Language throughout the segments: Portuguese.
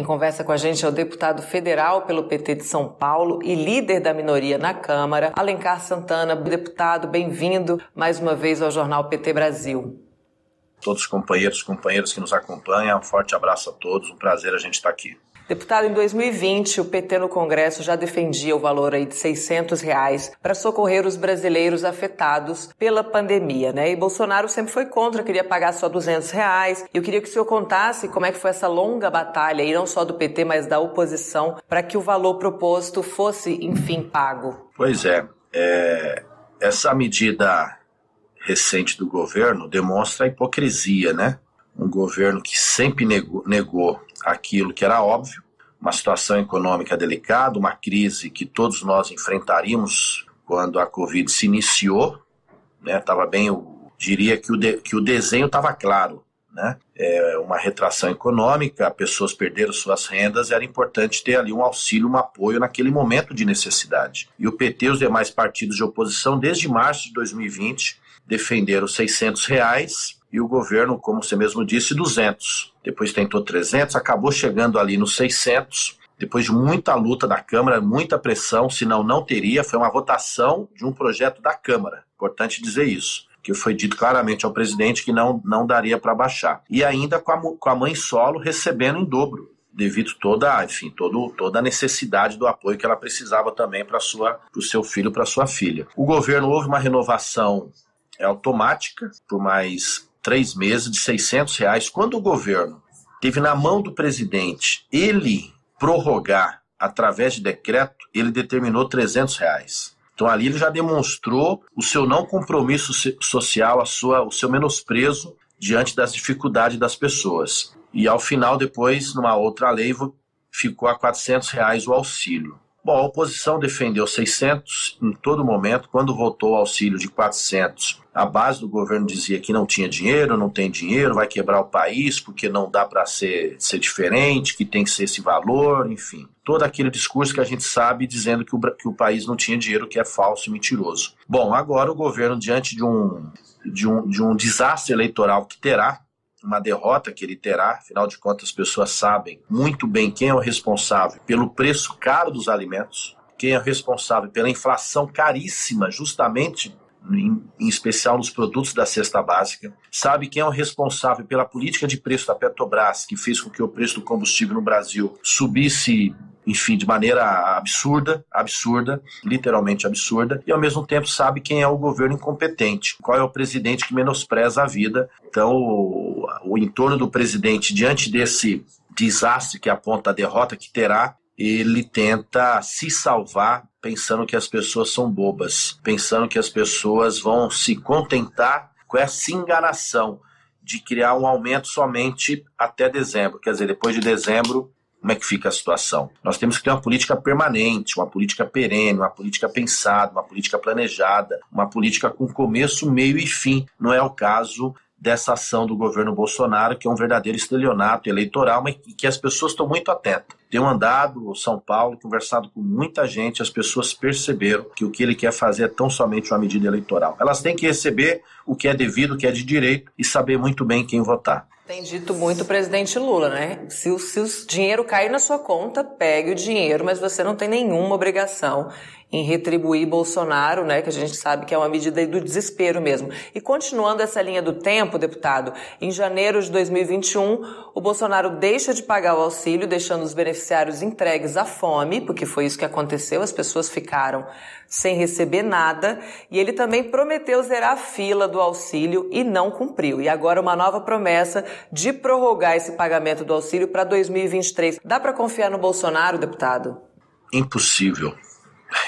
Quem conversa com a gente é o deputado federal pelo PT de São Paulo e líder da minoria na Câmara, Alencar Santana. Deputado, bem-vindo mais uma vez ao Jornal PT Brasil. Todos os companheiros e companheiras que nos acompanham, um forte abraço a todos, um prazer a gente estar aqui. Deputado, em 2020, o PT no Congresso já defendia o valor aí de 600 reais para socorrer os brasileiros afetados pela pandemia, né? E Bolsonaro sempre foi contra, queria pagar só 200 reais. Eu queria que o senhor contasse como é que foi essa longa batalha, e não só do PT, mas da oposição, para que o valor proposto fosse, enfim, pago. Pois é, é essa medida recente do governo demonstra a hipocrisia, né? Um governo que sempre negou, negou aquilo que era óbvio, uma situação econômica delicada, uma crise que todos nós enfrentaríamos quando a Covid se iniciou, né? Tava bem, eu diria que o, de, que o desenho estava claro, né? É uma retração econômica, pessoas perderam suas rendas, era importante ter ali um auxílio, um apoio naquele momento de necessidade. E o PT e os demais partidos de oposição, desde março de 2020, defenderam 600 reais e o governo, como você mesmo disse, 200. Depois tentou 300, acabou chegando ali nos 600. Depois de muita luta da Câmara, muita pressão, senão não teria, foi uma votação de um projeto da Câmara. Importante dizer isso que foi dito claramente ao presidente que não, não daria para baixar. E ainda com a, com a mãe solo recebendo em dobro, devido toda, enfim, todo, toda a necessidade do apoio que ela precisava também para o seu filho, para sua filha. O governo houve uma renovação automática por mais três meses de 600 reais. Quando o governo teve na mão do presidente ele prorrogar através de decreto, ele determinou 300 reais. Então ali ele já demonstrou o seu não compromisso social, a sua, o seu menosprezo diante das dificuldades das pessoas. E ao final, depois, numa outra lei, ficou a 400 reais o auxílio. Bom, a oposição defendeu 600 em todo momento. Quando votou o auxílio de 400, a base do governo dizia que não tinha dinheiro, não tem dinheiro, vai quebrar o país porque não dá para ser, ser diferente, que tem que ser esse valor, enfim. Todo aquele discurso que a gente sabe dizendo que o, que o país não tinha dinheiro, que é falso e mentiroso. Bom, agora o governo, diante de um, de um, de um desastre eleitoral que terá, uma derrota que ele terá, afinal de contas, as pessoas sabem muito bem quem é o responsável pelo preço caro dos alimentos, quem é o responsável pela inflação caríssima, justamente em, em, especial nos produtos da cesta básica, sabe quem é o responsável pela política de preço da Petrobras, que fez com que o preço do combustível no Brasil subisse enfim, de maneira absurda, absurda, literalmente absurda, e ao mesmo tempo sabe quem é o governo incompetente, qual é o presidente que menospreza a vida. Então, o, entorno do presidente, diante desse desastre que aponta a derrota que terá, ele tenta se salvar pensando que as pessoas são bobas, pensando que as pessoas vão se contentar com essa enganação de criar um aumento somente até dezembro. Quer dizer, depois de dezembro, como é que fica a situação? Nós temos que ter uma política permanente, uma política perene, uma política pensada, uma política planejada, uma política com começo, meio e fim. Não é o caso dessa ação do governo Bolsonaro, que é um verdadeiro estelionato eleitoral, mas que as pessoas estão muito atentas. Tenho andado São Paulo, conversado com muita gente, as pessoas perceberam que o que ele quer fazer é tão somente uma medida eleitoral. Elas têm que receber o que é devido, o que é de direito e saber muito bem quem votar. Tem dito muito o presidente Lula, né? Se o, se o dinheiro cair na sua conta, pegue o dinheiro, mas você não tem nenhuma obrigação em retribuir Bolsonaro, né, que a gente sabe que é uma medida do desespero mesmo. E continuando essa linha do tempo, deputado, em janeiro de 2021, o Bolsonaro deixa de pagar o auxílio, deixando os beneficiários entregues à fome, porque foi isso que aconteceu, as pessoas ficaram sem receber nada, e ele também prometeu zerar a fila do auxílio e não cumpriu. E agora uma nova promessa de prorrogar esse pagamento do auxílio para 2023. Dá para confiar no Bolsonaro, deputado? Impossível.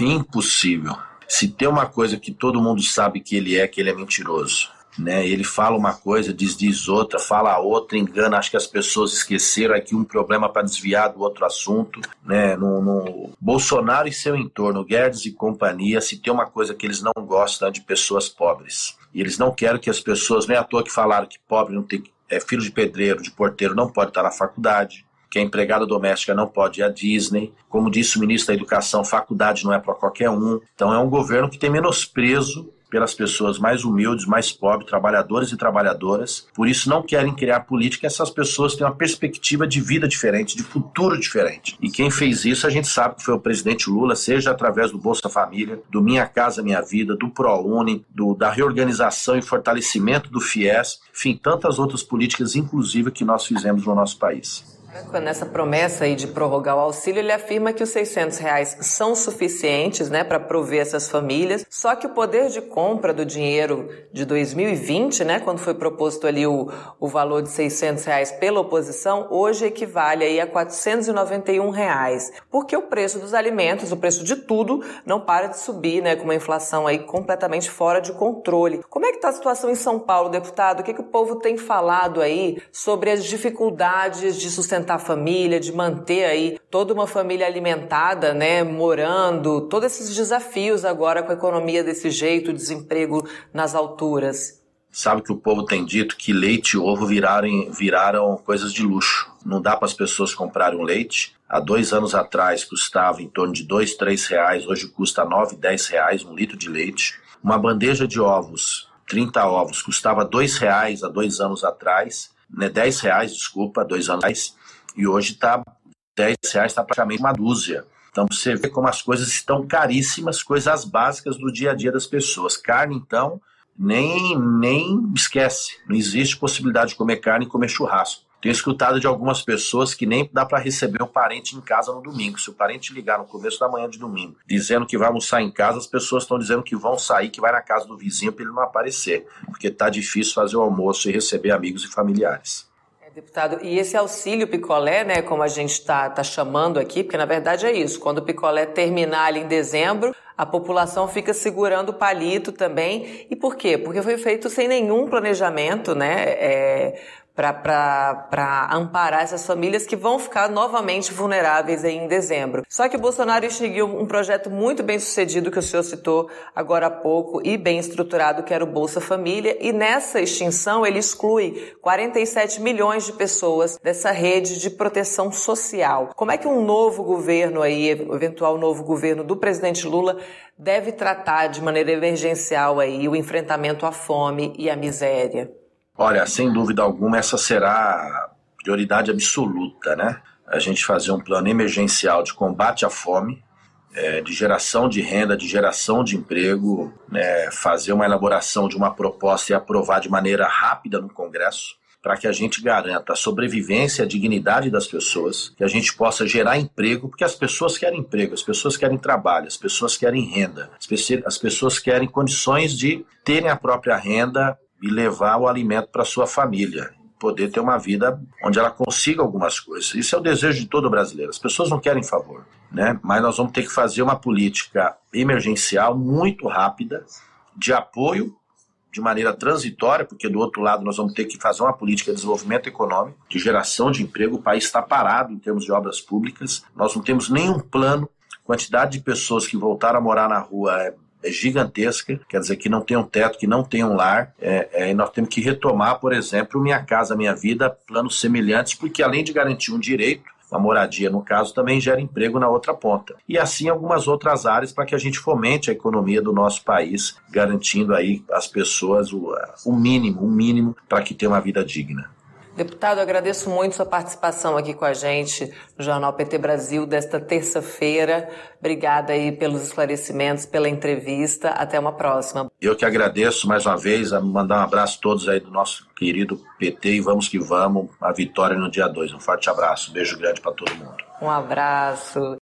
Impossível. Se tem uma coisa que todo mundo sabe que ele é, que ele é mentiroso. Né? Ele fala uma coisa, diz, diz outra, fala outra, engana. Acho que as pessoas esqueceram aqui um problema para desviar do outro assunto. Né? No, no, Bolsonaro e seu entorno, Guedes e companhia, se tem uma coisa que eles não gostam é de pessoas pobres. E eles não querem que as pessoas, nem à toa que falaram que pobre não tem é filho de pedreiro, de porteiro, não pode estar na faculdade que a empregada doméstica não pode ir à Disney. Como disse o ministro da Educação, faculdade não é para qualquer um. Então é um governo que tem menosprezo pelas pessoas mais humildes, mais pobres, trabalhadores e trabalhadoras. Por isso não querem criar política. Essas pessoas têm uma perspectiva de vida diferente, de futuro diferente. E quem fez isso, a gente sabe que foi o presidente Lula, seja através do Bolsa Família, do Minha Casa Minha Vida, do ProUni, do, da reorganização e fortalecimento do FIES, enfim, tantas outras políticas inclusivas que nós fizemos no nosso país. Nessa promessa aí de prorrogar o auxílio, ele afirma que os 600 reais são suficientes né, para prover essas famílias, só que o poder de compra do dinheiro de 2020, né, quando foi proposto ali o, o valor de 600 reais pela oposição, hoje equivale aí a 491 reais, porque o preço dos alimentos, o preço de tudo, não para de subir, né, com uma inflação aí completamente fora de controle. Como é que está a situação em São Paulo, deputado? O que, que o povo tem falado aí sobre as dificuldades de sustentar sustentar a família, de manter aí toda uma família alimentada, né, morando, todos esses desafios agora com a economia desse jeito, desemprego nas alturas. Sabe que o povo tem dito que leite e ovo viraram, viraram coisas de luxo. Não dá para as pessoas comprarem um leite. Há dois anos atrás custava em torno de dois, três reais. Hoje custa nove, dez reais um litro de leite. Uma bandeja de ovos, 30 ovos, custava dois reais há dois anos atrás. Né, 10 reais, desculpa, dois anos atrás. E hoje está 10 reais, está praticamente uma dúzia. Então você vê como as coisas estão caríssimas, coisas básicas do dia a dia das pessoas. Carne, então, nem, nem esquece. Não existe possibilidade de comer carne e comer churrasco. Tenho escutado de algumas pessoas que nem dá para receber um parente em casa no domingo. Se o parente ligar no começo da manhã de domingo, dizendo que vai almoçar em casa, as pessoas estão dizendo que vão sair, que vai na casa do vizinho para ele não aparecer, porque está difícil fazer o almoço e receber amigos e familiares. Deputado, e esse auxílio picolé, né, como a gente está tá chamando aqui, porque na verdade é isso, quando o picolé terminar ali em dezembro, a população fica segurando o palito também. E por quê? Porque foi feito sem nenhum planejamento, né? É, para amparar essas famílias que vão ficar novamente vulneráveis em dezembro. Só que o Bolsonaro seguiu um projeto muito bem sucedido que o senhor citou agora há pouco e bem estruturado, que era o Bolsa Família, e nessa extinção ele exclui 47 milhões de pessoas dessa rede de proteção social. Como é que um novo governo aí, eventual novo governo do presidente Lula, deve tratar de maneira emergencial aí o enfrentamento à fome e à miséria? Olha, sem dúvida alguma, essa será a prioridade absoluta, né? A gente fazer um plano emergencial de combate à fome, é, de geração de renda, de geração de emprego, né? fazer uma elaboração de uma proposta e aprovar de maneira rápida no Congresso, para que a gente garanta a sobrevivência e a dignidade das pessoas, que a gente possa gerar emprego, porque as pessoas querem emprego, as pessoas querem trabalho, as pessoas querem renda, as pessoas querem condições de terem a própria renda e levar o alimento para sua família, poder ter uma vida onde ela consiga algumas coisas. Isso é o desejo de todo brasileiro. As pessoas não querem favor, né? Mas nós vamos ter que fazer uma política emergencial muito rápida de apoio de maneira transitória, porque do outro lado nós vamos ter que fazer uma política de desenvolvimento econômico, de geração de emprego. O país está parado em termos de obras públicas. Nós não temos nenhum plano. Quantidade de pessoas que voltaram a morar na rua é gigantesca, quer dizer, que não tem um teto, que não tem um lar, é, é, e nós temos que retomar, por exemplo, Minha Casa Minha Vida, planos semelhantes, porque além de garantir um direito, uma moradia, no caso, também gera emprego na outra ponta. E assim algumas outras áreas para que a gente fomente a economia do nosso país, garantindo aí às pessoas o, o mínimo, o mínimo para que tenham uma vida digna. Deputado, agradeço muito sua participação aqui com a gente no Jornal PT Brasil desta terça-feira. Obrigada aí pelos esclarecimentos, pela entrevista. Até uma próxima. Eu que agradeço mais uma vez, a mandar um abraço a todos aí do nosso querido PT e vamos que vamos, a vitória no dia 2. Um forte abraço, um beijo grande para todo mundo. Um abraço.